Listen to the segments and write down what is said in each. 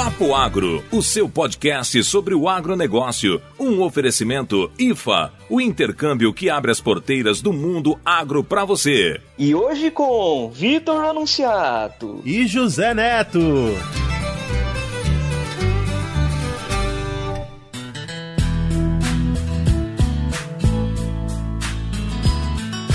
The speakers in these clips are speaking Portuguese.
Papo Agro, o seu podcast sobre o agronegócio. Um oferecimento IFA, o intercâmbio que abre as porteiras do mundo agro para você. E hoje com Vitor Anunciato e José Neto.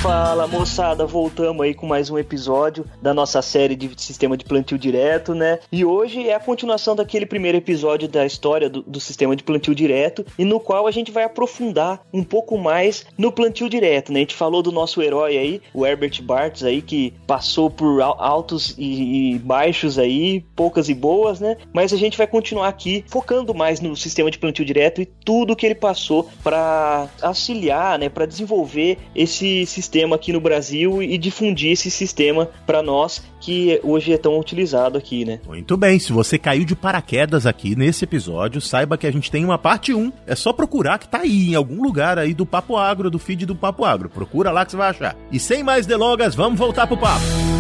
Fala moçada, voltamos aí com mais um episódio da nossa série de sistema de plantio direto, né? E hoje é a continuação daquele primeiro episódio da história do, do, sistema de plantio direto e no qual a gente vai aprofundar um pouco mais no plantio direto, né? A gente falou do nosso herói aí, o Herbert Bartz aí, que passou por altos e, e baixos aí, poucas e boas, né? Mas a gente vai continuar aqui focando mais no sistema de plantio direto e tudo que ele passou para auxiliar, né? Para desenvolver esse sistema sistema aqui no Brasil e difundir esse sistema para nós que hoje é tão utilizado aqui, né? Muito bem, se você caiu de paraquedas aqui nesse episódio, saiba que a gente tem uma parte 1. É só procurar que tá aí em algum lugar aí do Papo Agro, do feed do Papo Agro. Procura lá que você vai achar. E sem mais delongas, vamos voltar pro papo.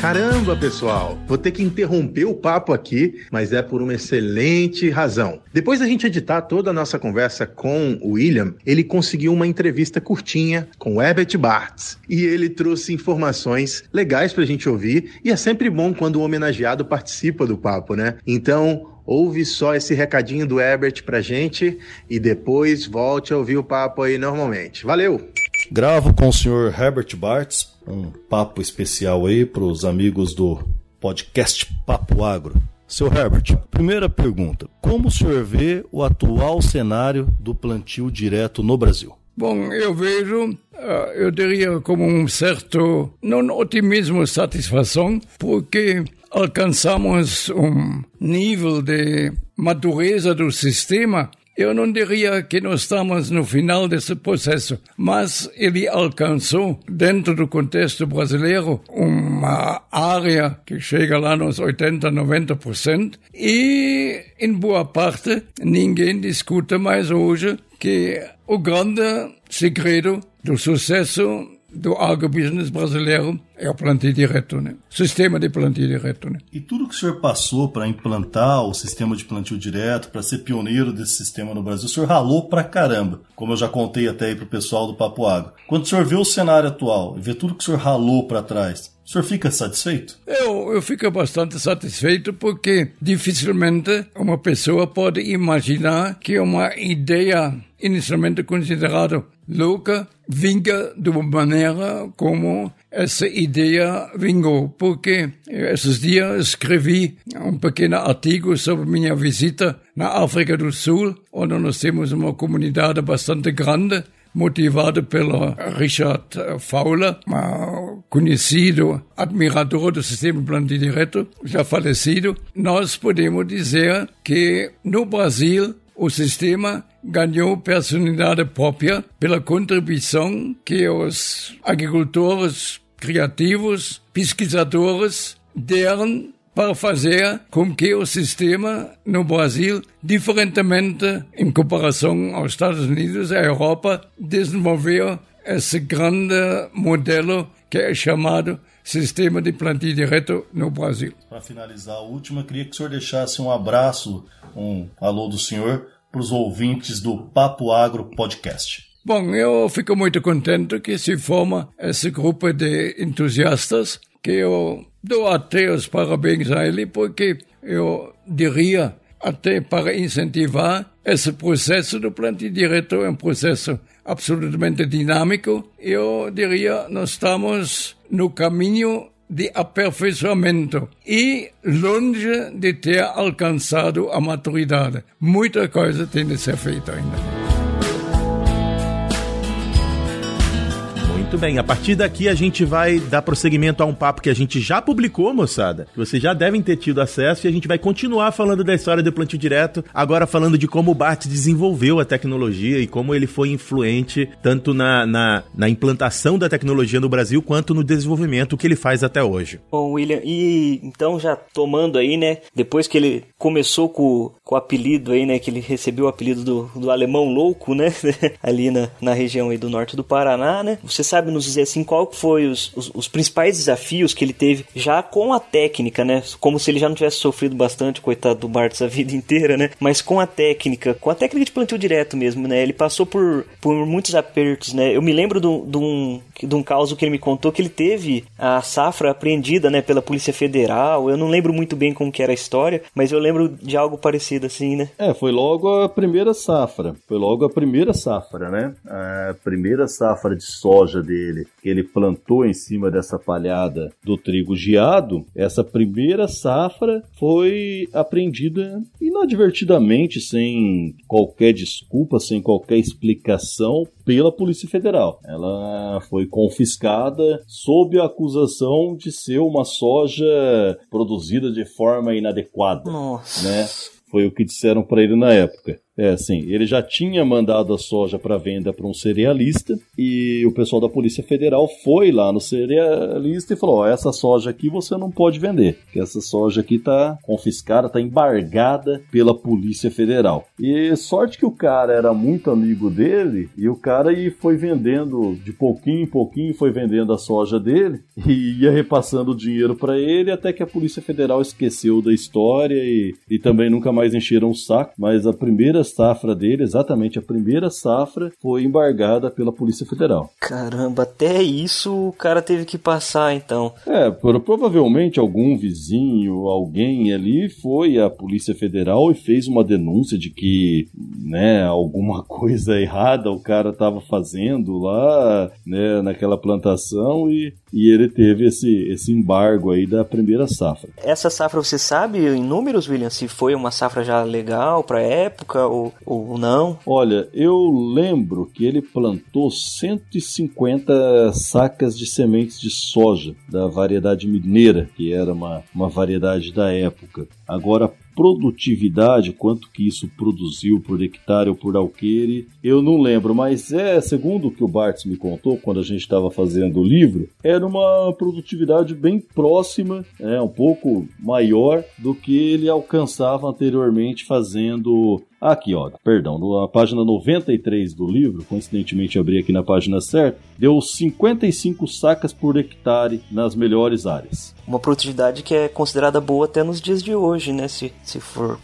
Caramba, pessoal, vou ter que interromper o papo aqui, mas é por uma excelente razão. Depois da gente editar toda a nossa conversa com o William, ele conseguiu uma entrevista curtinha com o Herbert Bartz e ele trouxe informações legais pra gente ouvir e é sempre bom quando o homenageado participa do papo, né? Então, ouve só esse recadinho do Herbert pra gente e depois volte a ouvir o papo aí normalmente. Valeu! Gravo com o senhor Herbert Bartz um papo especial aí para os amigos do podcast Papo Agro. Seu Herbert, primeira pergunta: como o senhor vê o atual cenário do plantio direto no Brasil? Bom, eu vejo, ah, eu diria como um certo, não otimismo, satisfação, porque alcançamos um nível de madureza do sistema eu não diria que nós estamos no final desse processo, mas ele alcançou, dentro do contexto brasileiro, uma área que chega lá nos 80, 90%, e, em boa parte, ninguém discute mais hoje que o grande segredo do sucesso do agrobusiness brasileiro é o plantio direto, né? Sistema de plantio direto, né? E tudo que o senhor passou para implantar o sistema de plantio direto, para ser pioneiro desse sistema no Brasil, o senhor ralou pra caramba, como eu já contei até aí pro pessoal do Papo Agro. Quando o senhor vê o cenário atual e vê tudo que o senhor ralou para trás, o senhor fica satisfeito? Eu, eu fico bastante satisfeito porque dificilmente uma pessoa pode imaginar que uma ideia inicialmente considerada louca vinga de uma maneira como essa ideia vingou, porque esses dias escrevi um pequeno artigo sobre minha visita na África do Sul, onde nós temos uma comunidade bastante grande, motivado pelo Richard Fowler, conhecido admirador do sistema plantio direto, já falecido, nós podemos dizer que no Brasil o sistema ganhou personalidade própria pela contribuição que os agricultores criativos, pesquisadores deram para fazer com que o sistema no Brasil, diferentemente em comparação aos Estados Unidos e à Europa, desenvolveu esse grande modelo que é chamado sistema de plantio direto no Brasil. Para finalizar a última, queria que o senhor deixasse um abraço, um alô do senhor para os ouvintes do Papo Agro Podcast. Bom, eu fico muito contente que se forma esse grupo de entusiastas, que eu dou até os parabéns a ele, porque eu diria, até para incentivar esse processo do plantio direto, é um processo absolutamente dinâmico. Eu diria, nós estamos no caminho de aperfeiçoamento e longe de ter alcançado a maturidade. Muita coisa tem de ser feita ainda. Muito bem, a partir daqui a gente vai dar prosseguimento a um papo que a gente já publicou, moçada, que vocês já devem ter tido acesso, e a gente vai continuar falando da história do plantio direto, agora falando de como o Bart desenvolveu a tecnologia e como ele foi influente tanto na, na, na implantação da tecnologia no Brasil quanto no desenvolvimento que ele faz até hoje. Bom, William, e então já tomando aí, né, depois que ele começou com, com o apelido aí, né, que ele recebeu o apelido do, do alemão louco, né, ali na, na região aí do norte do Paraná, né, você sabe sabe nos dizer assim qual foi os, os, os, principais desafios que ele teve já com a técnica, né? Como se ele já não tivesse sofrido bastante, coitado do Bartz a vida inteira, né? Mas com a técnica, com a técnica de plantio direto mesmo, né? Ele passou por, por muitos apertos, né? Eu me lembro de um, de um caso que ele me contou que ele teve a safra apreendida, né, pela Polícia Federal. Eu não lembro muito bem como que era a história, mas eu lembro de algo parecido assim, né? É, foi logo a primeira safra. Foi logo a primeira safra, né? A primeira safra de soja dele, que ele plantou em cima dessa palhada do trigo geado. Essa primeira safra foi apreendida inadvertidamente, sem qualquer desculpa, sem qualquer explicação, pela Polícia Federal. Ela foi confiscada sob a acusação de ser uma soja produzida de forma inadequada. Nossa. Né? Foi o que disseram para ele na época. É, sim. Ele já tinha mandado a soja para venda para um cerealista e o pessoal da Polícia Federal foi lá no cerealista e falou: oh, essa soja aqui você não pode vender, que essa soja aqui tá confiscada, tá embargada pela Polícia Federal. E sorte que o cara era muito amigo dele e o cara e foi vendendo de pouquinho em pouquinho, foi vendendo a soja dele e ia repassando o dinheiro para ele até que a Polícia Federal esqueceu da história e, e também nunca mais encheram o saco. Mas a primeira safra dele, exatamente a primeira safra, foi embargada pela Polícia Federal. Caramba, até isso o cara teve que passar então. É, provavelmente algum vizinho, alguém ali foi à Polícia Federal e fez uma denúncia de que, né, alguma coisa errada o cara estava fazendo lá, né, naquela plantação e, e ele teve esse, esse embargo aí da primeira safra. Essa safra você sabe em números, William, se foi uma safra já legal para época ou, ou não? Olha, eu lembro que ele plantou 150 sacas de sementes de soja da variedade mineira, que era uma, uma variedade da época. Agora, produtividade, quanto que isso produziu por hectare ou por alqueire, eu não lembro, mas é, segundo o que o Bartz me contou quando a gente estava fazendo o livro, era uma produtividade bem próxima, é, um pouco maior do que ele alcançava anteriormente fazendo Aqui, ó, perdão, na página 93 do livro, coincidentemente abri aqui na página certa, deu 55 sacas por hectare nas melhores áreas. Uma produtividade que é considerada boa até nos dias de hoje, né? Se, se for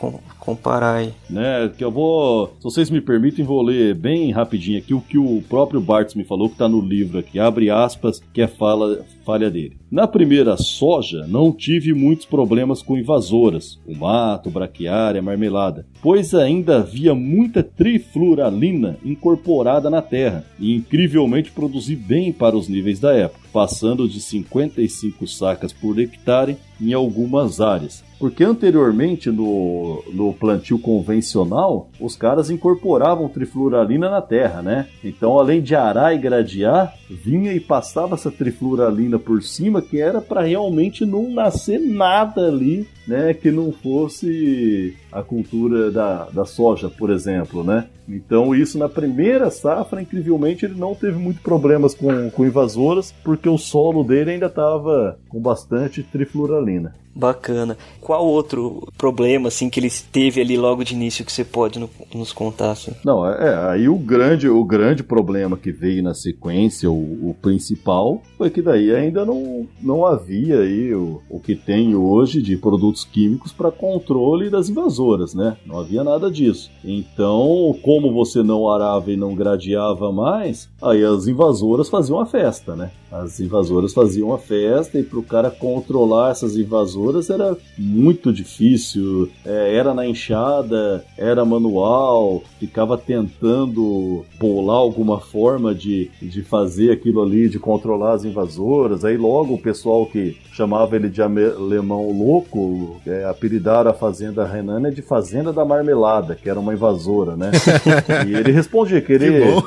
com, comparar aí. Né, que eu vou, se vocês me permitem, vou ler bem rapidinho aqui o que o próprio Bartz me falou, que está no livro aqui, abre aspas, que é fala, falha dele. Na primeira soja, não tive muitos problemas com invasoras, o mato, braquiária, marmelada, pois ainda havia muita trifluralina incorporada na terra e incrivelmente produzi bem para os níveis da época, passando de 55 sacas por hectare em algumas áreas. Porque anteriormente no, no plantio convencional, os caras incorporavam trifluralina na terra, né? Então, além de arar e gradear, vinha e passava essa trifluralina por cima, que era para realmente não nascer nada ali, né? Que não fosse a cultura da, da soja, por exemplo, né? Então, isso na primeira safra, incrivelmente, ele não teve muito problemas com, com invasoras, porque o solo dele ainda estava com bastante trifluralina. Bacana. Qual outro problema assim que ele teve ali logo de início que você pode no, nos contar? Assim? Não, é, é, aí o grande, o grande problema que veio na sequência, o, o principal, foi que daí ainda não, não havia aí o, o que tem hoje de produtos químicos para controle das invasoras, né? Não havia nada disso. Então, como você não arava e não gradeava mais, aí as invasoras faziam a festa, né? As invasoras faziam a festa e para o cara controlar essas invasoras era muito difícil. É, era na enxada, era manual, ficava tentando bolar alguma forma de, de fazer aquilo ali, de controlar as invasoras. Aí logo o pessoal que chamava ele de alemão louco, é, apelidaram a fazenda Renana de Fazenda da Marmelada, que era uma invasora, né? e ele respondia que ele. Que bom.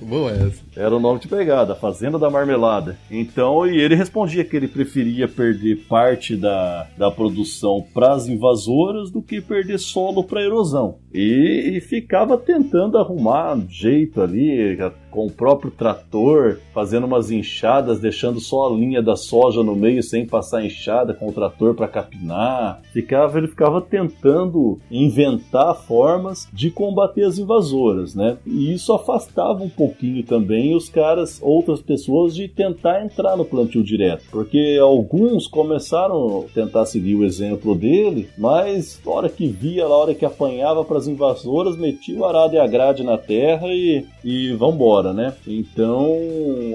Boa essa. Era o nome de pegada, Fazenda da Marmelada. Então, e ele respondia que ele preferia perder parte da, da produção para as invasoras do que perder solo para erosão. E, e ficava tentando arrumar um jeito ali, com o próprio trator, fazendo umas enxadas, deixando só a linha da soja no meio sem passar enxada com o trator para capinar. Ficava, ele ficava tentando inventar formas de combater as invasoras, né? E isso afastava um pouquinho também os caras, outras pessoas, de tentar entrar no plantio direto, porque alguns começaram a tentar seguir o exemplo dele, mas hora que via, na hora que apanhava para as invasoras, metia o arado e a grade na terra e, e vambora, né? Então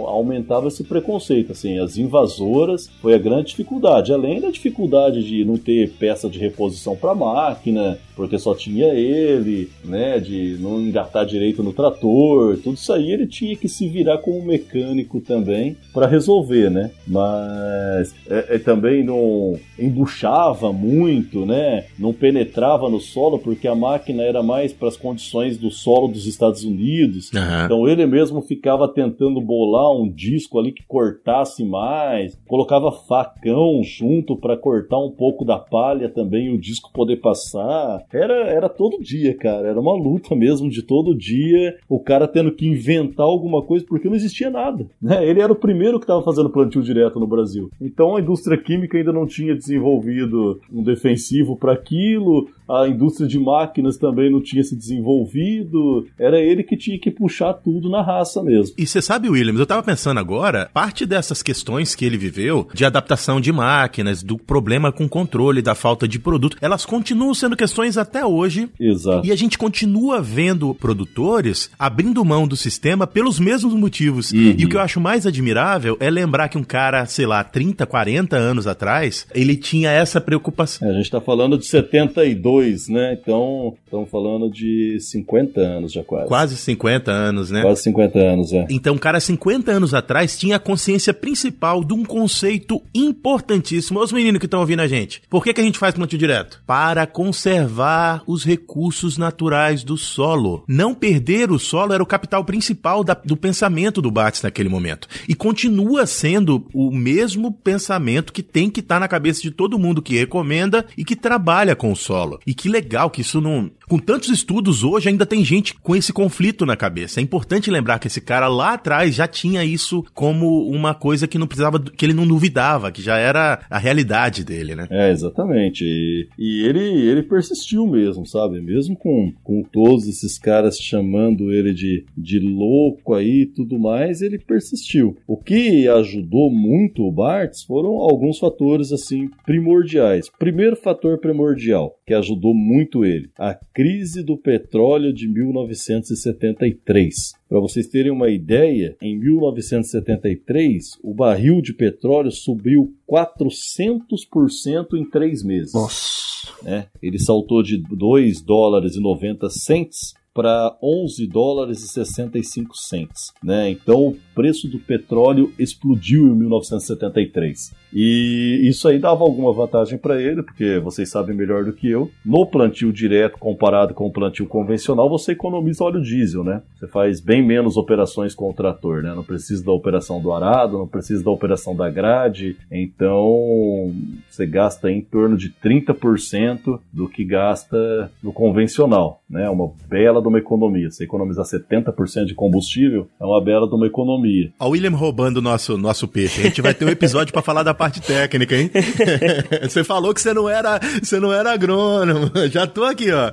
aumentava esse preconceito, assim, as invasoras foi a grande dificuldade, além da dificuldade de não ter peça de reposição para máquina, porque só tinha ele, né, de não engatar direito no trator, tudo isso aí ele tinha que se virar como mecânico também para resolver, né? Mas é, é, também não embuchava muito, né? Não penetrava no solo porque a máquina era mais para as condições do solo dos Estados Unidos. Uhum. Então ele mesmo ficava tentando bolar um disco ali que cortasse mais, colocava facão junto para cortar um pouco da palha também e o disco poder passar. Era, era todo dia, cara. Era uma luta mesmo de todo dia. O cara tendo que inventar alguma coisa porque não existia nada. Né? Ele era o primeiro que estava fazendo plantio direto no Brasil. Então a indústria química ainda não tinha desenvolvido um defensivo para aquilo a indústria de máquinas também não tinha se desenvolvido, era ele que tinha que puxar tudo na raça mesmo. E você sabe, Williams, eu tava pensando agora, parte dessas questões que ele viveu, de adaptação de máquinas, do problema com controle, da falta de produto, elas continuam sendo questões até hoje. Exato. E a gente continua vendo produtores abrindo mão do sistema pelos mesmos motivos. Uhum. E o que eu acho mais admirável é lembrar que um cara, sei lá, 30, 40 anos atrás, ele tinha essa preocupação. É, a gente tá falando de 72 2, né? Então, estamos falando de 50 anos já quase. Quase 50 anos, né? Quase 50 anos, é. Então, cara, 50 anos atrás tinha a consciência principal de um conceito importantíssimo. Os meninos que estão ouvindo a gente. Por que, que a gente faz plantio direto? Para conservar os recursos naturais do solo. Não perder o solo era o capital principal da, do pensamento do Bates naquele momento. E continua sendo o mesmo pensamento que tem que estar tá na cabeça de todo mundo que recomenda e que trabalha com o solo. E que legal que isso não. Com tantos estudos hoje, ainda tem gente com esse conflito na cabeça. É importante lembrar que esse cara lá atrás já tinha isso como uma coisa que não precisava, que ele não duvidava, que já era a realidade dele, né? É, exatamente. E, e ele, ele persistiu mesmo, sabe? Mesmo com, com todos esses caras chamando ele de, de louco aí e tudo mais, ele persistiu. O que ajudou muito o Bartz foram alguns fatores, assim, primordiais. Primeiro fator primordial, que ajudou muito ele. A crise do petróleo de 1973. Para vocês terem uma ideia, em 1973, o barril de petróleo subiu 400% em três meses. Nossa! É, ele saltou de 2 dólares e 90 cents para 11 dólares e 65 cents, né? Então o preço do petróleo explodiu em 1973. E isso aí dava alguma vantagem para ele, porque vocês sabem melhor do que eu. No plantio direto comparado com o plantio convencional, você economiza óleo diesel, né? Você faz bem menos operações com o trator, né? Não precisa da operação do arado, não precisa da operação da grade. Então, você gasta em torno de 30% do que gasta no convencional, né? Uma bela de uma economia. Você economizar 70% de combustível é uma bela de uma economia. A William roubando nosso nosso peixe. A gente vai ter um episódio para falar da parte técnica, hein? você falou que você não era, você não era agrônomo. Já tô aqui, ó.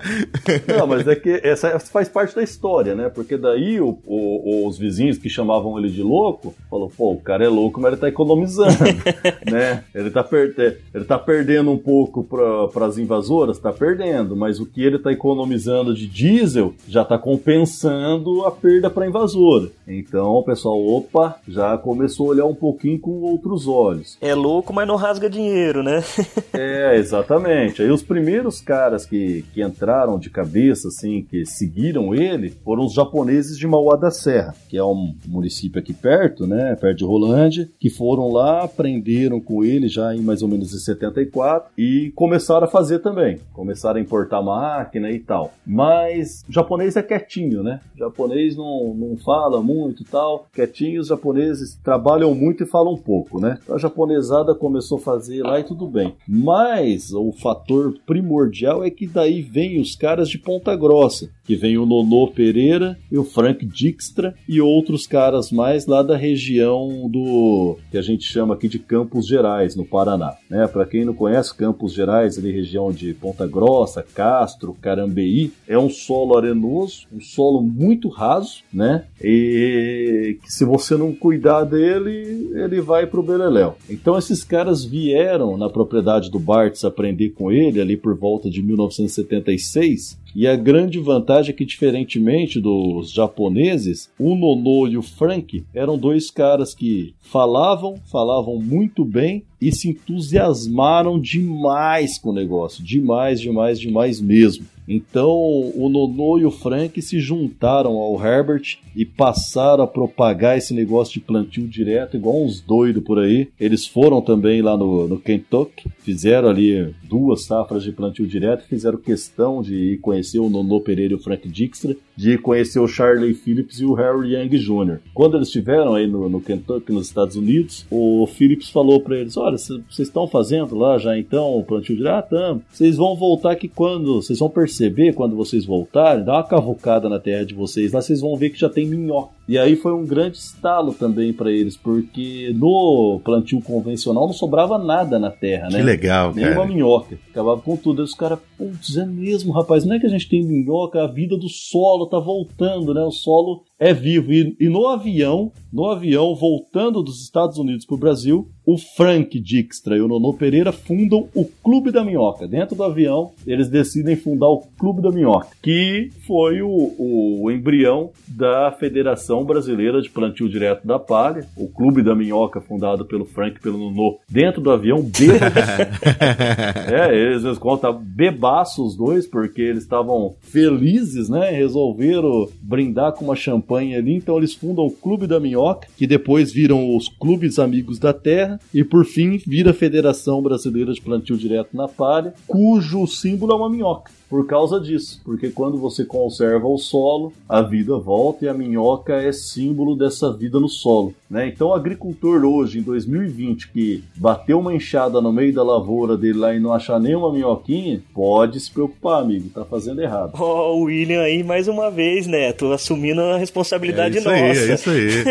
Não, mas é que essa faz parte da história, né? Porque daí o, o, os vizinhos que chamavam ele de louco, falou, pô, o cara é louco, mas ele tá economizando, né? Ele tá, per ele tá perdendo um pouco para as invasoras, tá perdendo, mas o que ele tá economizando de diesel já tá compensando a perda para invasora. Então, o pessoal, opa, já começou a olhar um pouquinho com outros olhos. É louco, mas não rasga dinheiro, né? é, exatamente. Aí os primeiros caras que, que entraram de cabeça, assim, que seguiram ele, foram os japoneses de Mauá da Serra, que é um município aqui perto, né, perto de Rolândia, que foram lá, aprenderam com ele já em mais ou menos em 74 e começaram a fazer também. Começaram a importar máquina e tal. Mas japoneses japonês é quietinho, né? O japonês não, não fala muito e tal. Quietinho, os japoneses trabalham muito e falam pouco, né? Então a japonesada começou a fazer lá e tudo bem. Mas o fator primordial é que daí vem os caras de Ponta Grossa, que vem o Nono Pereira e o Frank Dijkstra e outros caras mais lá da região do que a gente chama aqui de Campos Gerais, no Paraná. Né? Para quem não conhece, Campos Gerais, ali região de Ponta Grossa, Castro, Carambeí, é um solo arenoso, um solo muito raso, né? E que se você não cuidar dele, ele vai pro beleléu. Então esses caras vieram na propriedade do Bartz aprender com ele ali por volta de 1976 e a grande vantagem é que, diferentemente dos japoneses, o Nono e o Frank eram dois caras que falavam, falavam muito bem e se entusiasmaram demais com o negócio. Demais, demais, demais mesmo. Então o Nono e o Frank se juntaram ao Herbert e passaram a propagar esse negócio de plantio direto, igual uns doidos por aí. Eles foram também lá no, no Kentucky, fizeram ali duas safras de plantio direto, fizeram questão de ir conhecer o Nono Pereira e o Frank Dijkstra, de conhecer o Charlie Phillips e o Harry Young Jr. Quando eles estiveram aí no, no Kentucky, nos Estados Unidos, o Phillips falou para eles: Olha, vocês estão fazendo lá já então o plantio direto? Ah, tamo. Vocês vão voltar que quando vocês vão perceber, quando vocês voltarem, dá uma cavucada na terra de vocês lá, vocês vão ver que já tem minhoca. E aí foi um grande estalo também para eles, porque no plantio convencional não sobrava nada na terra, né? Que legal, Nenhuma cara. minhoca. Acabava com tudo. Aí os caras, putz, é mesmo, rapaz, não é que a gente tem minhoca, a vida do solo tá voltando, né? O solo é vivo. E, e no avião, no avião, voltando dos Estados Unidos para o Brasil, o Frank Dijkstra e o Nono Pereira fundam o Clube da Minhoca. Dentro do avião, eles decidem fundar o Clube da Minhoca, que foi o, o embrião da Federação Brasileira de Plantio Direto da Palha, o Clube da Minhoca, fundado pelo Frank e pelo Nono, dentro do avião, bêbados. é, eles, eles contam bebaços os dois, porque eles estavam felizes, né? Resolveram brindar com uma champanhe ali, então eles fundam o Clube da Minhoca, que depois viram os Clubes Amigos da Terra, e por fim vira a Federação Brasileira de Plantio Direto na Palha, cujo símbolo é uma minhoca por causa disso. Porque quando você conserva o solo, a vida volta e a minhoca é símbolo dessa vida no solo. Né? Então o agricultor hoje, em 2020, que bateu uma enxada no meio da lavoura dele lá e não achar nenhuma minhoquinha, pode se preocupar, amigo, tá fazendo errado. Ó, oh, o William aí mais uma vez, né? Tô assumindo a responsabilidade é isso nossa. Aí, é isso aí.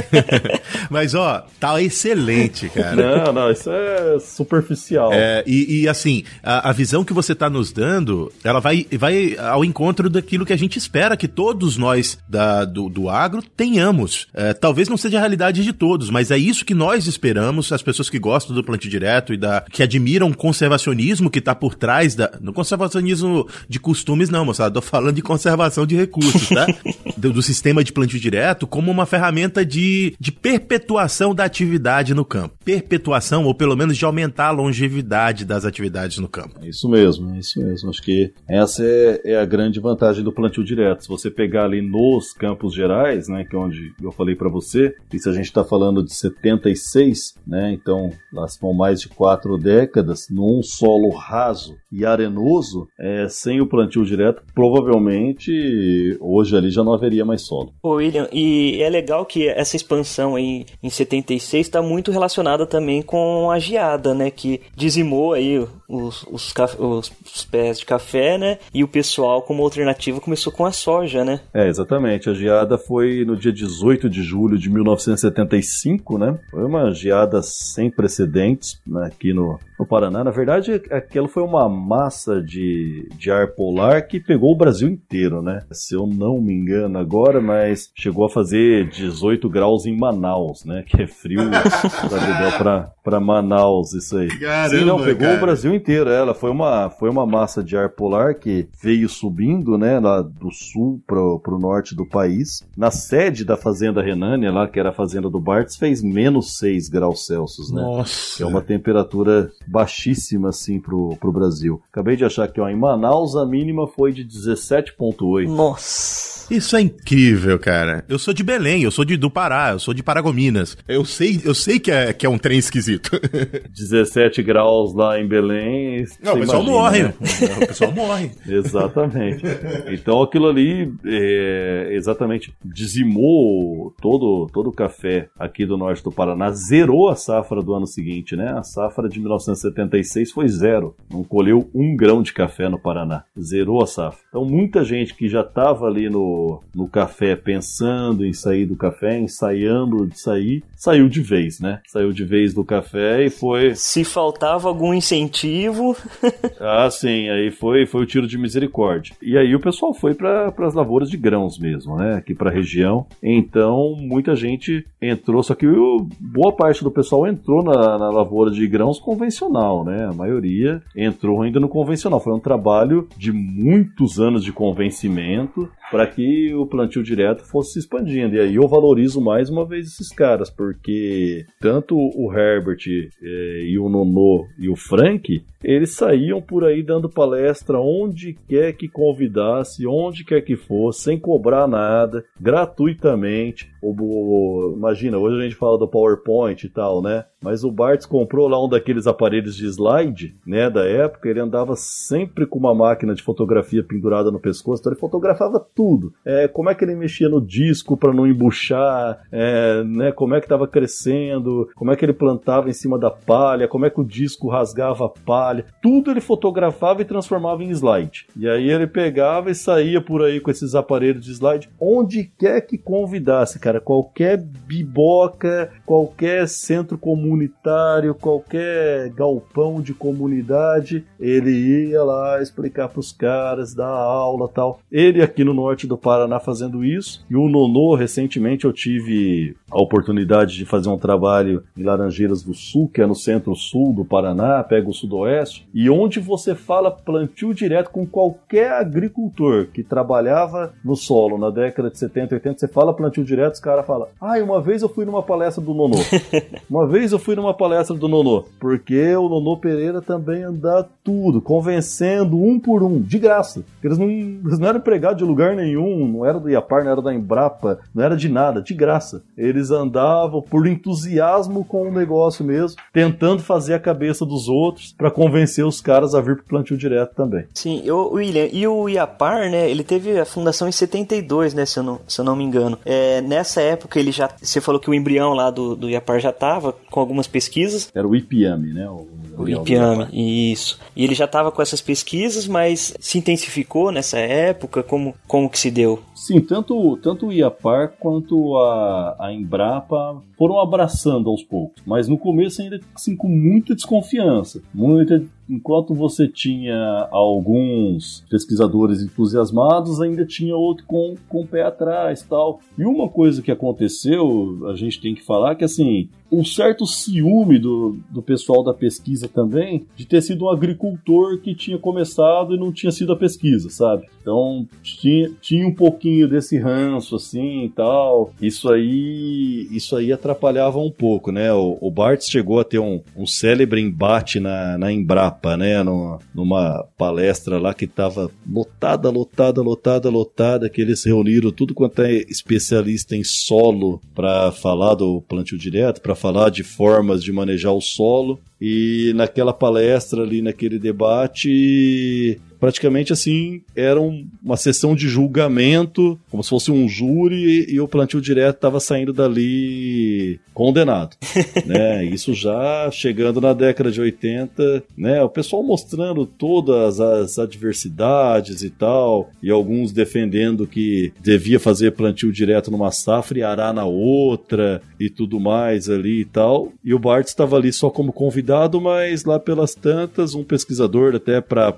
Mas ó, tá excelente, cara. Não, não, isso é superficial. É, e, e assim, a, a visão que você tá nos dando ela vai, vai ao encontro daquilo que a gente espera que todos nós da, do, do agro tenhamos. É, talvez não seja a realidade de todos, mas é isso que nós esperamos, as pessoas que gostam do plantio direto e da que admiram o conservacionismo que está por trás da. No conservacionismo de costumes, não, moçada. Tô falando de conservação de recursos, tá? do, do, sistema de plantio direto como uma ferramenta de, de perpetuação da atividade no campo. Perpetuação, ou pelo menos de aumentar a longevidade das atividades no campo. Isso mesmo, isso mesmo. Acho que essa é, é, a grande vantagem do plantio direto. Se você pegar ali nos Campos Gerais, né, que é onde eu falei para você, e se a gente está falando de 76, né, então lá são mais de quatro décadas, num solo raso e arenoso, é, sem o plantio direto, provavelmente hoje ali já não haveria mais solo. Ô William, e é legal que essa expansão aí em 76 está muito relacionada também com a geada, né, que dizimou aí os, os, os pés de café, né, e o pessoal como alternativa começou com a soja, né? É, exatamente. A geada foi no dia 18 de julho de 1975, né? Foi uma geada sem precedentes né, aqui no, no Paraná. Na verdade, aquela foi uma massa de, de ar polar que pegou o Brasil inteiro, né? Se eu não me engano agora, mas chegou a fazer 18 graus em Manaus, né? Que é frio para para Manaus isso aí. Caramba, Sim, não, pegou cara. o Brasil inteiro. Ela foi uma, foi uma massa de ar polar que veio subindo, né? Lá do sul pro, pro norte do país. Na sede da fazenda Renânia, lá que era a fazenda do Bartz, fez menos 6 graus Celsius, né? Nossa. Que é uma temperatura baixíssima, assim, pro, pro Brasil. Acabei de achar que, ó, em Manaus a mínima foi de 17,8. Nossa. Isso é incrível, cara. Eu sou de Belém, eu sou de, do Pará, eu sou de Paragominas. Eu sei, eu sei que é, que é um trem esquisito. 17 graus lá em Belém. Não, o pessoal imagina, morre. Né? O pessoal morre. exatamente. Então aquilo ali é, exatamente dizimou todo, todo o café aqui do norte do Paraná, zerou a safra do ano seguinte, né? A safra de 1976 foi zero. Não colheu um grão de café no Paraná. Zerou a safra. Então muita gente que já estava ali no, no café pensando em sair do café, ensaiando de sair, saiu de vez, né? Saiu de vez do café e foi. Se faltava algum incentivo. ah, sim, aí foi, foi o tiro de misericórdia. E aí o pessoal foi para as lavouras de grãos mesmo, né? Aqui para a região. Então muita gente entrou, só que o, boa parte do pessoal entrou na, na lavoura de grãos convencional, né? A maioria entrou ainda no convencional. Foi um trabalho de muitos anos de convencimento para que o plantio direto fosse se expandindo. E aí eu valorizo mais uma vez esses caras, porque tanto o Herbert eh, e o Nono e o Frank, eles saíam por aí dando palestra onde quer que convidasse, onde quer que fosse, sem cobrar nada, gratuitamente. O, o, imagina, hoje a gente fala do PowerPoint e tal, né? Mas o Bartz comprou lá um daqueles aparelhos de slide, né, da época, ele andava sempre com uma máquina de fotografia pendurada no pescoço, então ele fotografava tudo. É, como é que ele mexia no disco para não embuchar, é, né, como é que estava crescendo, como é que ele plantava em cima da palha, como é que o disco rasgava a palha, tudo ele fotografava e transformava em slide. E aí ele pegava e saía por aí com esses aparelhos de slide, onde quer que convidasse, cara, qualquer biboca, qualquer centro comunitário, qualquer galpão de comunidade, ele ia lá explicar para os caras, dar aula tal. Ele aqui no norte do Paraná fazendo isso. E o Nonô, recentemente eu tive a oportunidade de fazer um trabalho em Laranjeiras do Sul, que é no centro-sul do Paraná, pega o sudoeste, e onde você fala plantio direto com qualquer agricultor que trabalhava no solo na década de 70, 80, você fala plantio direto, os caras falam: Ah, uma vez eu fui numa palestra do Nonô. uma vez eu fui numa palestra do Nonô, porque o Nonô Pereira também anda tudo, convencendo um por um, de graça. Eles não, eles não eram empregados de lugar nenhum, não era do Iapar, não era da Embrapa, não era de nada, de graça. Eles andavam por entusiasmo com o negócio mesmo, tentando fazer a cabeça dos outros para convencer os caras a vir pro plantio direto também. Sim, eu, William, e o Iapar, né, ele teve a fundação em 72, né, se eu não, se eu não me engano. É, nessa época ele já, você falou que o embrião lá do, do Iapar já tava com algumas pesquisas. Era o IPIAME, né? O, o IPIAME, isso. E ele já estava com essas pesquisas, mas se intensificou nessa época? Como, como que se deu? Sim, tanto, tanto o IAPAR quanto a, a Embrapa foram abraçando aos poucos, mas no começo ainda assim, com muita desconfiança, muita enquanto você tinha alguns pesquisadores entusiasmados, ainda tinha outro com, com o pé atrás tal. E uma coisa que aconteceu, a gente tem que falar que assim, um certo ciúme do, do pessoal da pesquisa também, de ter sido um agricultor que tinha começado e não tinha sido a pesquisa, sabe? Então tinha, tinha um pouquinho desse ranço assim e tal. Isso aí, isso aí atrapalhava um pouco, né? O, o Bart chegou a ter um, um célebre embate na, na Embrapa, né? Numa, numa palestra lá que tava lotada, lotada, lotada, lotada, que eles reuniram tudo quanto é especialista em solo para falar do plantio direto, para falar de formas de manejar o solo. E naquela palestra ali, naquele debate, praticamente assim, era uma sessão de julgamento, como se fosse um júri, e o plantio direto estava saindo dali condenado. né? Isso já chegando na década de 80, né? O pessoal mostrando todas as adversidades e tal, e alguns defendendo que devia fazer plantio direto numa safra e arar na outra e tudo mais ali e tal. E o Bart estava ali só como convidado, mas lá pelas tantas, um pesquisador até para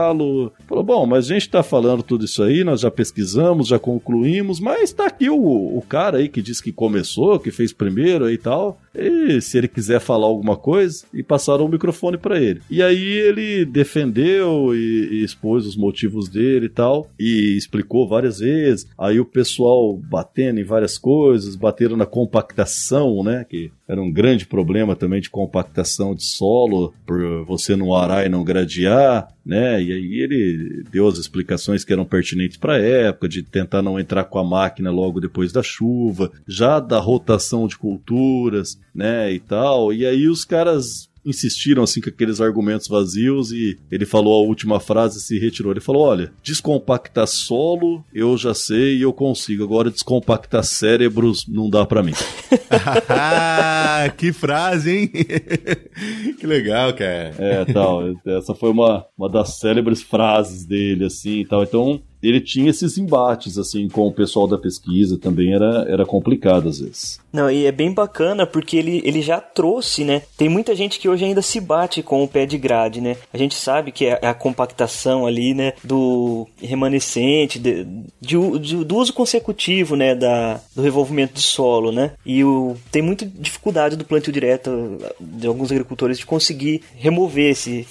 provocá-lo falou: Bom, mas a gente está falando tudo isso aí, nós já pesquisamos, já concluímos, mas está aqui o, o cara aí que disse que começou, que fez primeiro aí e tal. E se ele quiser falar alguma coisa, e passaram o microfone para ele. E aí ele defendeu e, e, expôs os motivos dele e tal, e explicou várias vezes. Aí o pessoal batendo em várias coisas, bateram na compactação, né? Que era um grande problema também de compactação de solo, por você não arar e não gradear, né? E aí ele deu as explicações que eram pertinentes para a época, de tentar não entrar com a máquina logo depois da chuva, já da rotação de culturas, né, e tal. E aí os caras insistiram assim com aqueles argumentos vazios e ele falou a última frase e se retirou. Ele falou: "Olha, descompactar solo eu já sei e eu consigo. Agora descompactar cérebros não dá para mim." que frase, hein? que legal, cara. É, tal. Essa foi uma, uma das célebres frases dele assim, e tal. Então, ele tinha esses embates assim com o pessoal da pesquisa, também era, era complicado às vezes. Não, e é bem bacana porque ele, ele já trouxe, né? Tem muita gente que hoje ainda se bate com o pé de grade, né? A gente sabe que é a compactação ali, né? Do remanescente, de, de, de, do uso consecutivo, né? Da, do revolvimento de solo, né? E o, tem muita dificuldade do plantio direto de alguns agricultores de conseguir remover esse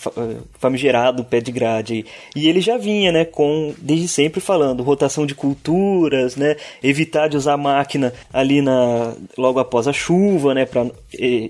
famigerado pé de grade. E ele já vinha, né? Com, desde sempre falando rotação de culturas, né? Evitar de usar máquina ali na logo após a chuva, né, para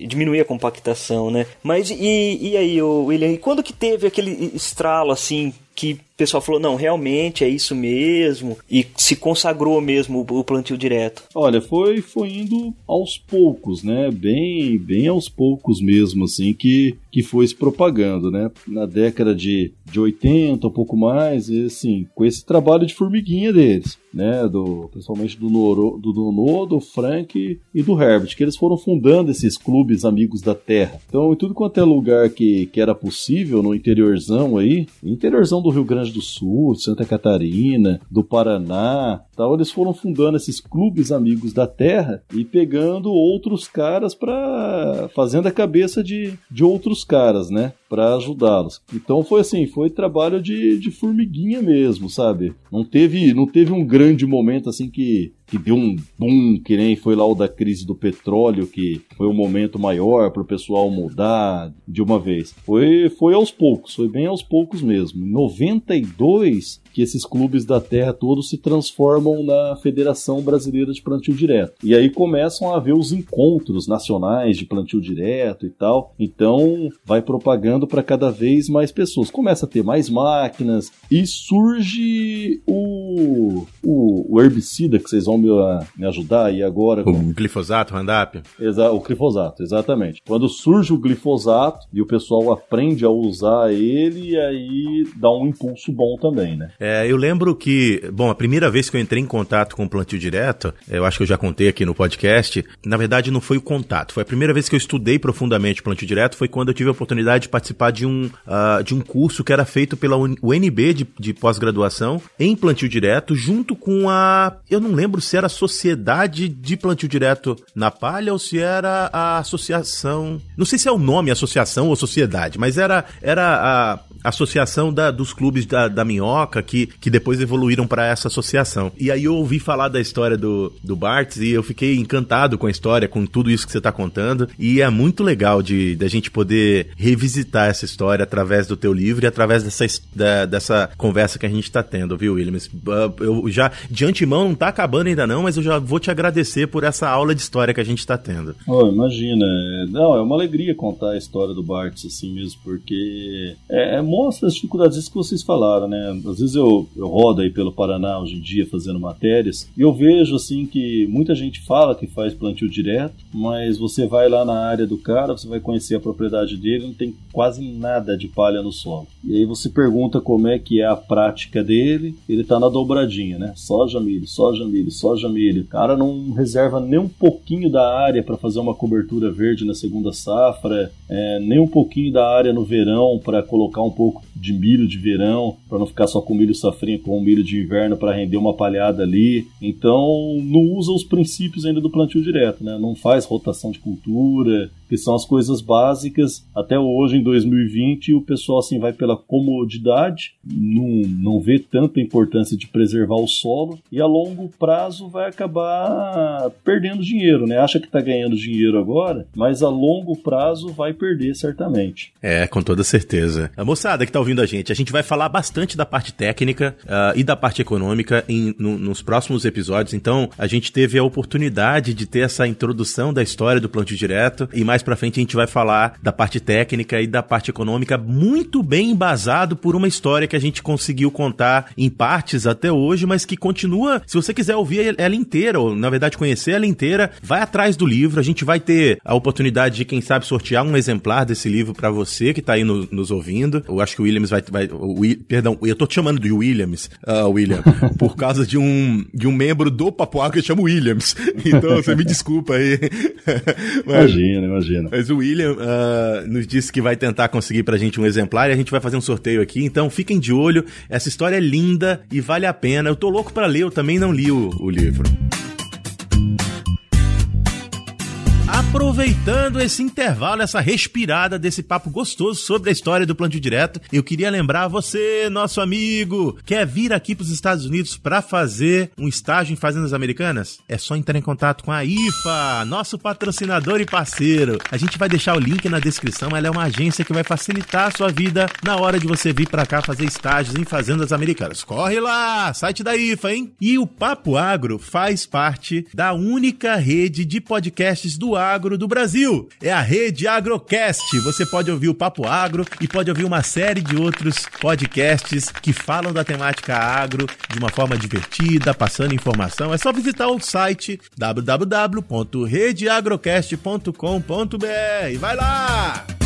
diminuir a compactação, né? Mas e, e aí, William, e quando que teve aquele estralo assim que o pessoal falou, não, realmente é isso mesmo, e se consagrou mesmo o plantio direto? Olha, foi, foi indo aos poucos, né? Bem, bem aos poucos mesmo, assim, que, que foi se propagando, né? Na década de, de 80, um pouco mais, e assim, com esse trabalho de formiguinha deles, né? Do, principalmente do Noro, do Nono, do Frank e do Herbert, que eles foram fundando esses clubes amigos da terra. Então, em tudo quanto é lugar que, que era possível, no interiorzão aí, interiorzão do Rio Grande do Sul, Santa Catarina, do Paraná, tal, eles foram fundando esses clubes amigos da terra e pegando outros caras para fazendo a cabeça de, de outros caras, né? Para ajudá-los. Então foi assim, foi trabalho de, de formiguinha mesmo, sabe? Não teve, não teve um grande momento assim que que deu um boom, que nem foi lá o da crise do petróleo, que foi um momento maior para o pessoal mudar de uma vez. Foi, foi aos poucos, foi bem aos poucos mesmo. Em 92, que esses clubes da terra todos se transformam na Federação Brasileira de Plantio Direto. E aí começam a haver os encontros nacionais de plantio direto e tal. Então vai propagando para cada vez mais pessoas. Começa a ter mais máquinas e surge o, o, o herbicida que vocês vão me, me ajudar aí agora. O com... glifosato, Roundup? Exa o glifosato, exatamente. Quando surge o glifosato e o pessoal aprende a usar ele, aí dá um impulso bom também, né? É, eu lembro que, bom, a primeira vez que eu entrei em contato com o plantio direto, eu acho que eu já contei aqui no podcast, na verdade não foi o contato, foi a primeira vez que eu estudei profundamente o plantio direto, foi quando eu tive a oportunidade de participar de um, uh, de um curso que era feito pela UNB de, de pós-graduação em plantio direto, junto com a, eu não lembro se era a Sociedade de Plantio Direto na Palha ou se era a associação, não sei se é o nome associação ou sociedade, mas era, era a associação da, dos clubes da, da Minhoca, que, que depois evoluíram para essa associação. E aí eu ouvi falar da história do, do Bartz e eu fiquei encantado com a história, com tudo isso que você está contando. E é muito legal de, de a gente poder revisitar essa história através do teu livro e através dessa, da, dessa conversa que a gente está tendo, viu, Williams? Ah, eu já, de antemão, não está acabando ainda não, mas eu já vou te agradecer por essa aula de história que a gente está tendo. Oh, imagina. Não, é uma alegria contar a história do Bartz assim mesmo, porque é, é mostra as dificuldades que vocês falaram, né? Às vezes eu, eu rodo aí pelo Paraná hoje em dia fazendo matérias e eu vejo assim que muita gente fala que faz plantio direto, mas você vai lá na área do cara, você vai conhecer a propriedade dele, não tem quase nada de palha no solo. E aí você pergunta como é que é a prática dele, ele tá na dobradinha, né? Soja, milho, soja, milho, soja, milho. O cara não reserva nem um pouquinho da área para fazer uma cobertura verde na segunda safra, é, nem um pouquinho da área no verão para colocar um pouco de milho de verão, para não ficar só com milho safrinha, com milho de inverno para render uma palhada ali. Então, não usa os princípios ainda do plantio direto, né? Não faz rotação de cultura, que são as coisas básicas. Até hoje, em 2020, o pessoal assim vai pela comodidade, não, não vê tanta importância de preservar o solo e a longo prazo vai acabar perdendo dinheiro, né? Acha que está ganhando dinheiro agora, mas a longo prazo vai perder certamente. É, com toda certeza. A moçada que está ouvindo a gente, a gente vai falar bastante da parte técnica uh, e da parte econômica em, no, nos próximos episódios. Então, a gente teve a oportunidade de ter essa introdução da história do plantio direto e mais para frente a gente vai falar da parte técnica e da parte econômica muito bem embasado por uma história que a gente conseguiu contar em partes até hoje, mas que continua, se você quiser ouvir ela inteira, ou na verdade conhecer ela inteira, vai atrás do livro, a gente vai ter a oportunidade de quem sabe sortear um exemplar desse livro para você que tá aí no, nos ouvindo. Eu acho que o Williams vai, vai o, perdão, eu tô te chamando de Williams, uh, William, por causa de um de um membro do Papuá que chamo Williams. Então você me desculpa aí. mas, imagina, imagina. Mas o William uh, nos disse que vai tentar conseguir pra gente um exemplar e a gente vai fazer um sorteio aqui. Então fiquem de olho. Essa história é linda e vale a pena. Eu tô louco para ler, eu também não li o, o livro. Aproveitando esse intervalo, essa respirada desse papo gostoso sobre a história do plantio direto, eu queria lembrar você, nosso amigo, quer vir aqui para os Estados Unidos para fazer um estágio em fazendas americanas? É só entrar em contato com a IFA, nosso patrocinador e parceiro. A gente vai deixar o link na descrição, ela é uma agência que vai facilitar a sua vida na hora de você vir para cá fazer estágios em fazendas americanas. Corre lá, site da IFA, hein? E o Papo Agro faz parte da única rede de podcasts do agro do Brasil. É a Rede Agrocast. Você pode ouvir o Papo Agro e pode ouvir uma série de outros podcasts que falam da temática agro de uma forma divertida, passando informação. É só visitar o site www.redeagrocast.com.br. Vai lá!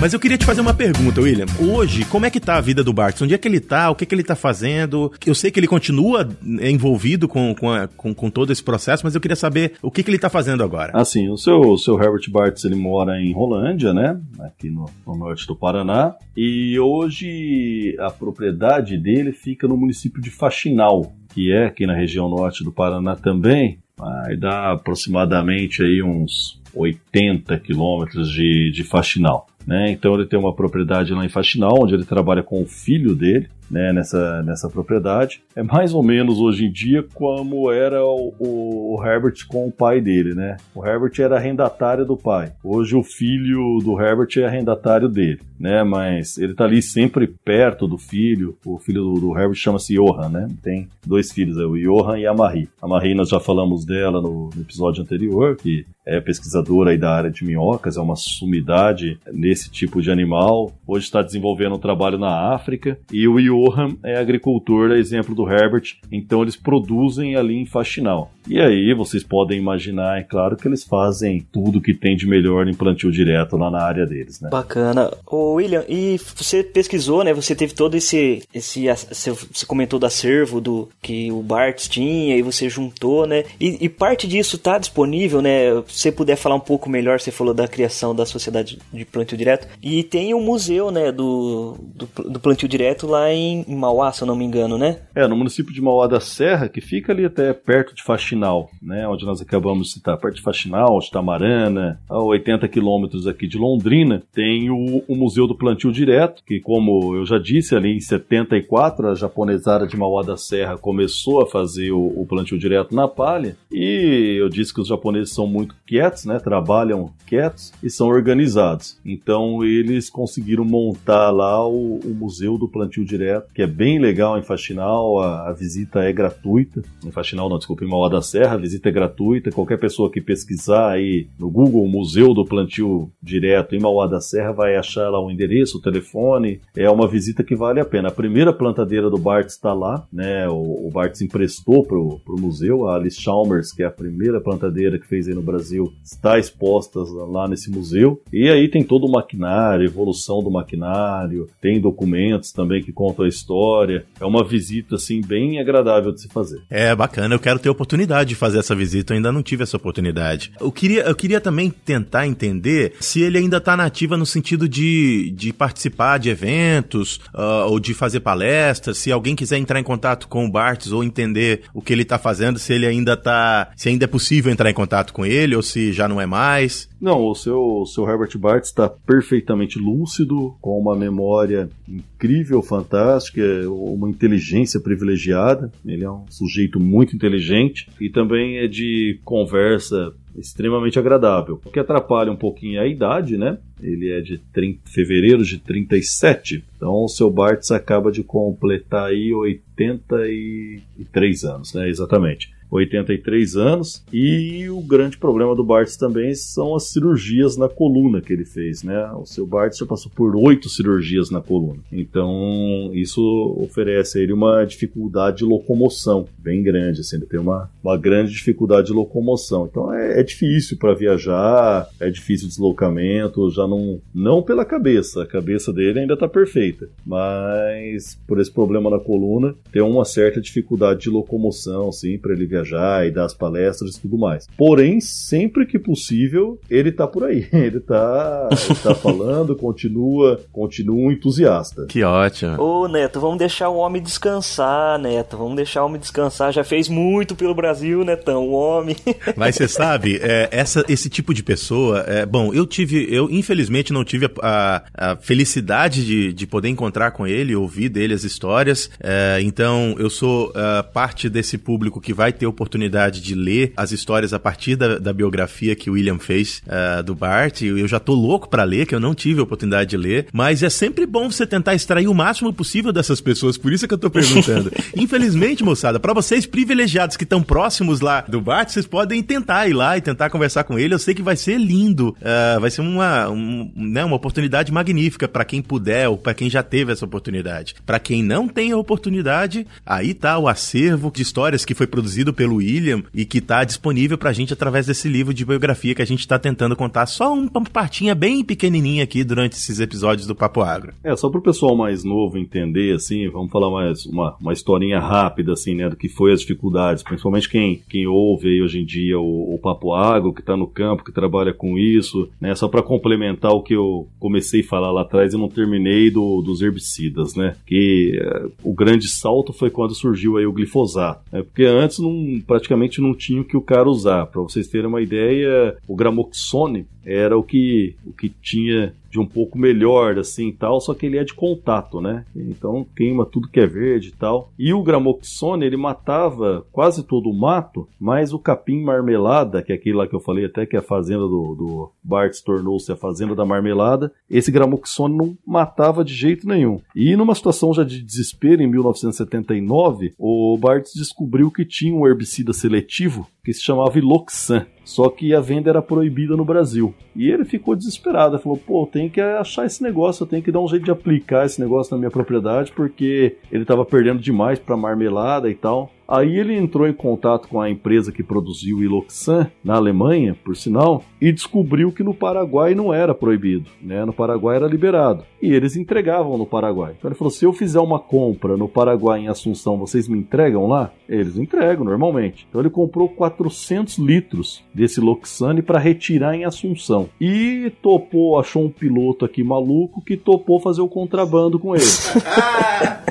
Mas eu queria te fazer uma pergunta, William. Hoje, como é que tá a vida do Bartz? Onde é que ele tá? O que é que ele tá fazendo? Eu sei que ele continua envolvido com, com, a, com, com, todo esse processo, mas eu queria saber o que, que ele tá fazendo agora. Assim, o seu, o seu Herbert Bartz, ele mora em Rolândia, né? Aqui no, no norte do Paraná. E hoje a propriedade dele fica no município de Faxinal, que é aqui na região norte do Paraná também. Vai dar aproximadamente aí uns 80 quilômetros de, de Faxinal. Né? Então ele tem uma propriedade lá em Faxinal, onde ele trabalha com o filho dele, né, nessa, nessa propriedade. É mais ou menos hoje em dia como era o, o, Herbert com o pai dele, né? O Herbert era arrendatário do pai. Hoje o filho do Herbert é arrendatário dele, né? Mas ele tá ali sempre perto do filho. O filho do, do Herbert chama-se Johan, né? Tem dois filhos, é o Johan e a Marie. A Marie nós já falamos dela no, no episódio anterior, que é pesquisadora aí da área de minhocas, é uma sumidade nesse tipo de animal. Hoje está desenvolvendo um trabalho na África e o Johan é agricultor, é exemplo do Herbert, então eles produzem ali em Faxinal. E aí vocês podem imaginar, é claro, que eles fazem tudo que tem de melhor em plantio direto lá na área deles, né? Bacana. Ô William, e você pesquisou, né? Você teve todo esse, esse você comentou do acervo do que o Bartz tinha e você juntou, né? E, e parte disso está disponível, né? Se você puder falar um pouco melhor, você falou da criação da sociedade de plantio direto e tem o um museu, né? Do, do, do plantio direto lá em, Mauá, se eu não me engano, né? É, no município de Mauá da Serra, que fica ali até perto de Faxina Faxinal, né, onde nós acabamos de citar, perto de Faxinal, de Tamarana, a 80 quilômetros aqui de Londrina, tem o, o, Museu do Plantio Direto, que como eu já disse, ali em 74, a japonesada de Mauá da Serra começou a fazer o, o plantio direto na palha, e eu disse que os japoneses são muito quietos, né, trabalham quietos e são organizados. Então eles conseguiram montar lá o, o Museu do Plantio Direto, que é bem legal em Faxinal, a, a visita é gratuita, em Faxinal não, desculpa, em Mauá da Serra, a visita é gratuita. Qualquer pessoa que pesquisar aí no Google Museu do Plantio Direto em Mauá da Serra vai achar lá o endereço, o telefone. É uma visita que vale a pena. A primeira plantadeira do Bartz está lá, né? O, o Bartz emprestou pro, pro museu. A Alice Chalmers, que é a primeira plantadeira que fez aí no Brasil, está exposta lá nesse museu. E aí tem todo o maquinário, evolução do maquinário, tem documentos também que contam a história. É uma visita assim bem agradável de se fazer. É bacana, eu quero ter oportunidade de fazer essa visita, eu ainda não tive essa oportunidade. Eu queria, eu queria também tentar entender se ele ainda está nativa no sentido de de, participar de eventos uh, ou de fazer palestras, se alguém quiser entrar em contato com o Bartz ou entender o que ele está fazendo, se ele ainda tá, se ainda é possível entrar em contato com ele ou se já não é mais. Não, o seu, o seu Herbert Bartz está perfeitamente lúcido, com uma memória incrível, fantástica, uma inteligência privilegiada. Ele é um sujeito muito inteligente e também é de conversa extremamente agradável. O que atrapalha um pouquinho é a idade, né? Ele é de 30, fevereiro de 37. Então o seu Bartz acaba de completar aí 83 anos, né? Exatamente. 83 anos. E o grande problema do Bartz também são as cirurgias na coluna que ele fez, né? O seu Bartz já passou por oito cirurgias na coluna. Então, isso oferece a ele uma dificuldade de locomoção bem grande, assim, ele tem uma, uma grande dificuldade de locomoção. Então, é, é difícil para viajar, é difícil o deslocamento, já não, não pela cabeça, a cabeça dele ainda está perfeita, mas por esse problema na coluna, tem uma certa dificuldade de locomoção, assim, para ele viajar viajar e dar as palestras e tudo mais. Porém, sempre que possível, ele tá por aí. Ele tá, ele tá falando, continua, continua um entusiasta. Que ótimo. Ô, Neto, vamos deixar o homem descansar, Neto. Vamos deixar o homem descansar. Já fez muito pelo Brasil, Netão, o homem. Mas você sabe, é, essa, esse tipo de pessoa, é, bom, eu tive, eu infelizmente não tive a, a, a felicidade de, de poder encontrar com ele, ouvir dele as histórias. É, então, eu sou é, parte desse público que vai ter oportunidade de ler as histórias a partir da, da biografia que o William fez uh, do Bart. Eu já tô louco para ler, que eu não tive a oportunidade de ler. Mas é sempre bom você tentar extrair o máximo possível dessas pessoas. Por isso é que eu tô perguntando. Infelizmente, moçada, para vocês privilegiados que estão próximos lá do Bart, vocês podem tentar ir lá e tentar conversar com ele. Eu sei que vai ser lindo. Uh, vai ser uma, um, né, uma oportunidade magnífica para quem puder ou para quem já teve essa oportunidade. Para quem não tem a oportunidade, aí tá o acervo de histórias que foi produzido pelo William e que está disponível para a gente através desse livro de biografia que a gente está tentando contar só uma partinha bem pequenininha aqui durante esses episódios do Papo Agro. É, só para o pessoal mais novo entender, assim, vamos falar mais uma, uma historinha rápida, assim, né, do que foi as dificuldades, principalmente quem, quem ouve aí hoje em dia o, o Papo Agro, que está no campo, que trabalha com isso, né, só para complementar o que eu comecei a falar lá atrás e não terminei do, dos herbicidas, né, que é, o grande salto foi quando surgiu aí o glifosato, né, porque antes não praticamente não tinha o que o cara usar. Para vocês terem uma ideia, o Gramoxone era o que, o que tinha de um pouco melhor, assim, tal, só que ele é de contato, né? Então queima tudo que é verde e tal. E o Gramoxone, ele matava quase todo o mato, mas o capim marmelada, que é aquele lá que eu falei até que a fazenda do, do Bart tornou-se a fazenda da marmelada, esse Gramoxone não matava de jeito nenhum. E numa situação já de desespero, em 1979, o Bart descobriu que tinha um herbicida seletivo que se chamava Iloxan. Só que a venda era proibida no Brasil. E ele ficou desesperado. Falou: pô, tem que achar esse negócio, eu tenho que dar um jeito de aplicar esse negócio na minha propriedade, porque ele estava perdendo demais para marmelada e tal. Aí ele entrou em contato com a empresa que produziu o Iloxan, na Alemanha, por sinal, e descobriu que no Paraguai não era proibido, né? No Paraguai era liberado. E eles entregavam no Paraguai. Então ele falou: se eu fizer uma compra no Paraguai em Assunção, vocês me entregam lá? Eles entregam normalmente. Então ele comprou 400 litros desse Loxane para retirar em Assunção. E topou, achou um piloto aqui maluco que topou fazer o contrabando com ele.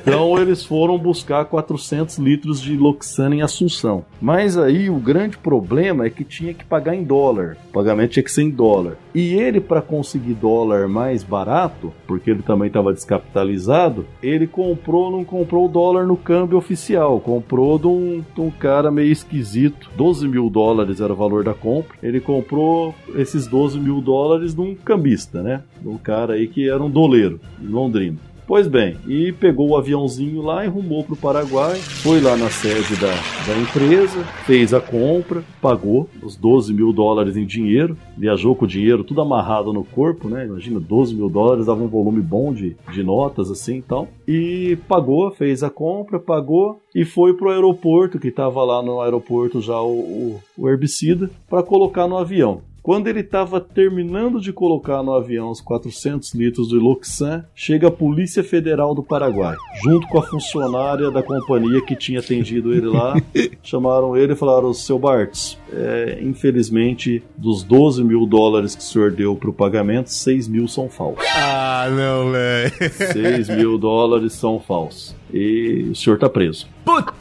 Então eles foram buscar 400 litros de Loxana em Assunção. Mas aí o grande problema é que tinha que pagar em dólar. O pagamento tinha que ser em dólar. E ele, para conseguir dólar mais barato, porque ele também estava descapitalizado, ele comprou, não comprou o dólar no câmbio oficial, comprou de um, de um cara meio esquisito. 12 mil dólares era o valor da compra. Ele comprou esses 12 mil dólares de um cambista, né? Um cara aí que era um doleiro, em Londrina. Pois bem, e pegou o aviãozinho lá e rumou para o Paraguai, foi lá na sede da, da empresa, fez a compra, pagou os 12 mil dólares em dinheiro, viajou com o dinheiro tudo amarrado no corpo, né? Imagina, 12 mil dólares dava um volume bom de, de notas assim e tal. E pagou, fez a compra, pagou e foi pro aeroporto, que estava lá no aeroporto já o, o, o herbicida, para colocar no avião. Quando ele estava terminando de colocar no avião os 400 litros de Luxan, chega a Polícia Federal do Paraguai, junto com a funcionária da companhia que tinha atendido ele lá. chamaram ele e falaram: Seu Bartz, é, infelizmente, dos 12 mil dólares que o senhor deu para o pagamento, 6 mil são falsos. Ah, não, velho. 6 mil dólares são falsos. E o senhor tá preso. Puta!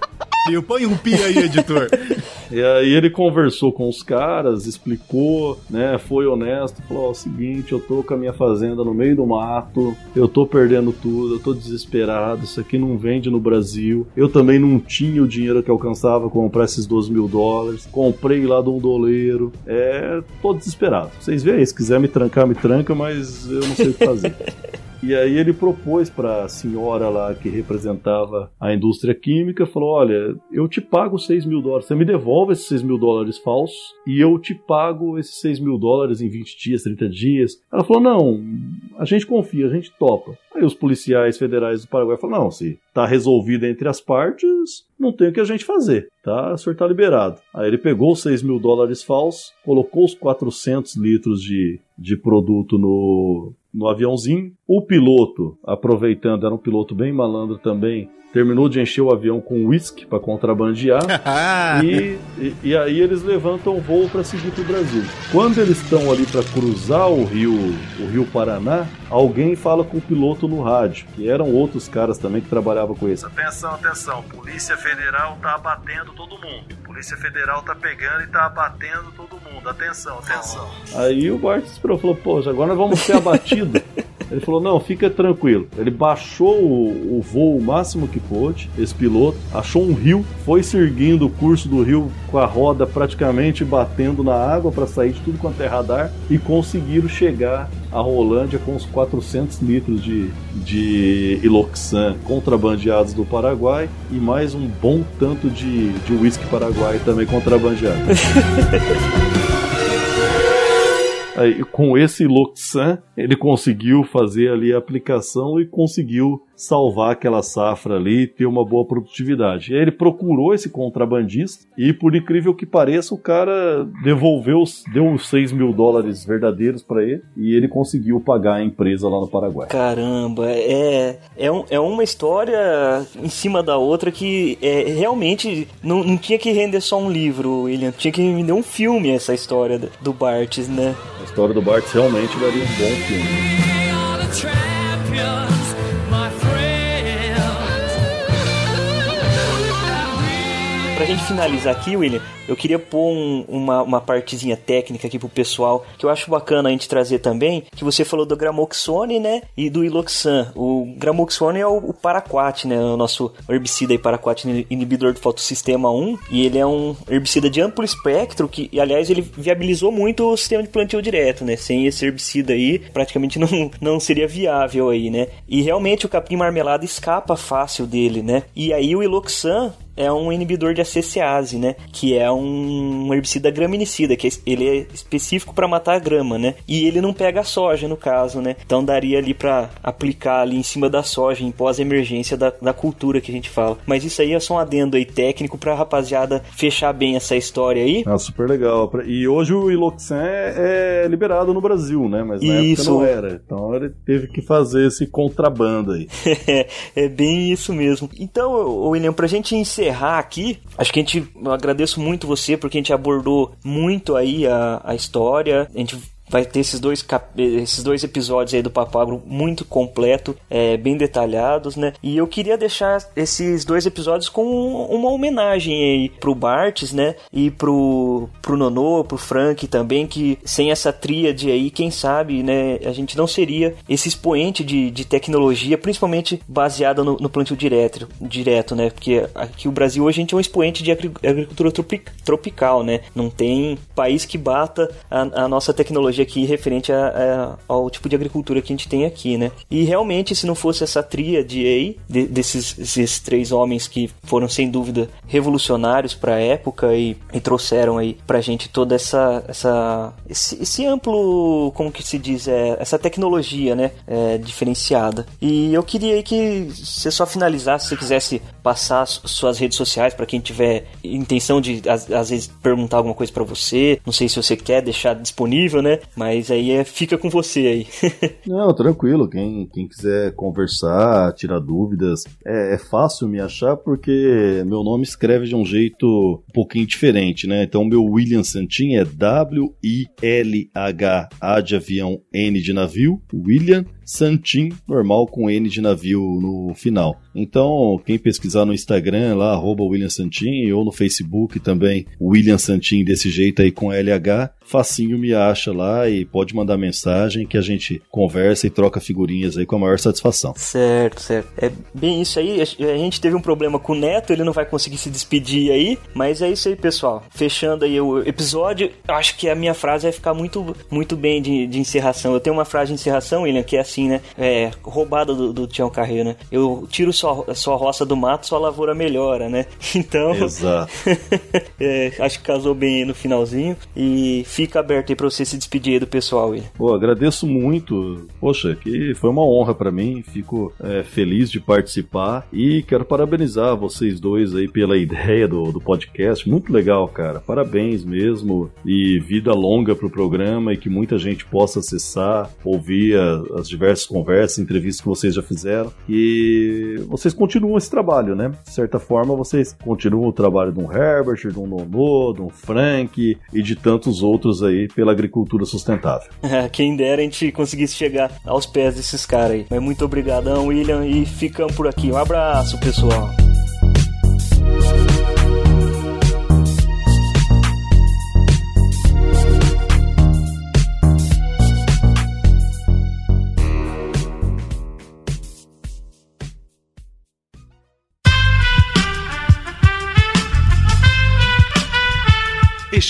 Eu põe um pi aí, editor. E aí ele conversou com os caras, explicou, né? Foi honesto, falou: o seguinte, eu tô com a minha fazenda no meio do mato, eu tô perdendo tudo, eu tô desesperado, isso aqui não vende no Brasil. Eu também não tinha o dinheiro que alcançava comprar esses 12 mil dólares. Comprei lá de um doleiro. É, tô desesperado. Vocês veem, se quiser me trancar, me tranca, mas eu não sei o que fazer. E aí ele propôs para a senhora lá que representava a indústria química, falou, olha, eu te pago 6 mil dólares, você me devolve esses 6 mil dólares falsos e eu te pago esses 6 mil dólares em 20 dias, 30 dias. Ela falou, não, a gente confia, a gente topa. Aí os policiais federais do Paraguai falaram, não, se tá resolvido entre as partes, não tem o que a gente fazer, tá? O senhor tá liberado. Aí ele pegou os 6 mil dólares falsos, colocou os 400 litros de, de produto no, no aviãozinho. O piloto, aproveitando, era um piloto bem malandro também, terminou de encher o avião com uísque para contrabandear e, e, e, aí eles levantam o voo para seguir para o Brasil. Quando eles estão ali para cruzar o rio, o rio Paraná, alguém fala com o piloto no rádio, que eram outros caras também que trabalhavam com isso. Atenção, atenção, Polícia Federal tá abatendo todo mundo. Polícia Federal tá pegando e tá abatendo todo mundo. Atenção, atenção. Aí o Bart esperou, falou, poxa, agora nós vamos ser abatidos. Ele falou: não, fica tranquilo. Ele baixou o, o, voo o máximo que pôde, esse piloto, achou um rio, foi seguindo o curso do rio com a roda praticamente batendo na água para sair de tudo quanto é radar e conseguiram chegar a Rolândia com os 400 litros de, de Iloxan contrabandeados do Paraguai e mais um bom tanto de uísque paraguai também contrabandeado. Aí, com esse Loxan, ele conseguiu fazer ali a aplicação e conseguiu salvar aquela safra ali e ter uma boa produtividade. E aí ele procurou esse contrabandista e, por incrível que pareça, o cara devolveu, deu uns 6 mil dólares verdadeiros para ele e ele conseguiu pagar a empresa lá no Paraguai. Caramba, é, é, um, é uma história em cima da outra que é, realmente não, não tinha que render só um livro, William. Tinha que render um filme essa história do Bartes, né? A história do Bartes realmente daria um bom filme. Pra gente finalizar aqui, William, eu queria pôr um, uma, uma partezinha técnica aqui pro pessoal, que eu acho bacana a gente trazer também, que você falou do Gramoxone, né, e do Iloxan. O Gramoxone é o, o Paraquat, né, o nosso herbicida aí, Paraquat inibidor do fotossistema 1, e ele é um herbicida de amplo espectro, que, e, aliás, ele viabilizou muito o sistema de plantio direto, né, sem esse herbicida aí, praticamente não, não seria viável aí, né, e realmente o capim marmelado escapa fácil dele, né, e aí o Iloxan é um inibidor de acesiase, né? Que é um herbicida graminicida, que ele é específico para matar a grama, né? E ele não pega a soja, no caso, né? Então daria ali para aplicar ali em cima da soja, em pós-emergência da, da cultura que a gente fala. Mas isso aí é só um adendo aí técnico pra rapaziada fechar bem essa história aí. Ah, super legal. E hoje o Iloxan é, é liberado no Brasil, né? Mas na isso. época não era. Então ele teve que fazer esse contrabando aí. é bem isso mesmo. Então, William, pra gente encerrar encerrar aqui, acho que a gente eu agradeço muito você porque a gente abordou muito aí a, a história. A gente vai ter esses dois, esses dois episódios aí do Papagro muito completo, é, bem detalhados, né? E eu queria deixar esses dois episódios com uma homenagem aí pro Bartes, né? E pro, pro Nonô, pro Frank também, que sem essa tríade aí, quem sabe, né? A gente não seria esse expoente de, de tecnologia, principalmente baseada no, no plantio direto, direto, né? Porque aqui o Brasil hoje a gente é um expoente de agricultura tropical, né? Não tem país que bata a, a nossa tecnologia hoje aqui referente a, a, ao tipo de agricultura que a gente tem aqui, né? E realmente, se não fosse essa tríade aí, de, desses esses três homens que foram sem dúvida revolucionários para a época e, e, trouxeram aí pra gente toda essa, essa esse, esse amplo, como que se diz, é, essa tecnologia, né? É, diferenciada. E eu queria aí que você só finalizasse, se quisesse passar suas redes sociais para quem tiver intenção de às, às vezes perguntar alguma coisa para você. Não sei se você quer deixar disponível, né? Mas aí é, fica com você aí. Não, tranquilo. Quem, quem quiser conversar, tirar dúvidas, é, é, fácil me achar porque meu nome escreve de um jeito um pouquinho diferente, né? Então, meu William Santin é W-I-L-H-A de avião, N de navio, William Santin, normal com N de navio no final. Então, quem pesquisar no Instagram lá, arroba William Santin, ou no Facebook também, William Santin desse jeito aí com LH, facinho me acha lá e pode mandar mensagem que a gente conversa e troca figurinhas aí com a maior satisfação. Certo, certo. É bem isso aí. A gente teve um problema com o Neto, ele não vai conseguir se despedir aí, mas é isso aí, pessoal. Fechando aí o episódio, acho que a minha frase vai ficar muito, muito bem de, de encerração. Eu tenho uma frase de encerração, William, que é assim, né? É, roubada do, do Tião Carreiro, né? Eu tiro sua, sua roça do mato, sua lavoura melhora, né? Então. Exato. é, acho que casou bem aí no finalzinho. E fica aberto aí pra você se despedir aí do pessoal, William. Pô, agradeço muito. Poxa, que foi uma honra para mim. Fico é, feliz de participar. E quero parabenizar vocês dois aí pela ideia do, do podcast. Muito legal, cara. Parabéns mesmo. E vida longa pro programa e que muita gente possa acessar, ouvir as diversas conversas, entrevistas que vocês já fizeram. E vocês continuam esse trabalho, né? De certa forma, vocês continuam o trabalho de um Herbert, de um Nono, de um Frank e de tantos outros aí pela agricultura sustentável. Quem dera a gente conseguisse chegar aos pés desses caras aí. Mas muito obrigadão, William, e ficamos por aqui. Um abraço, pessoal.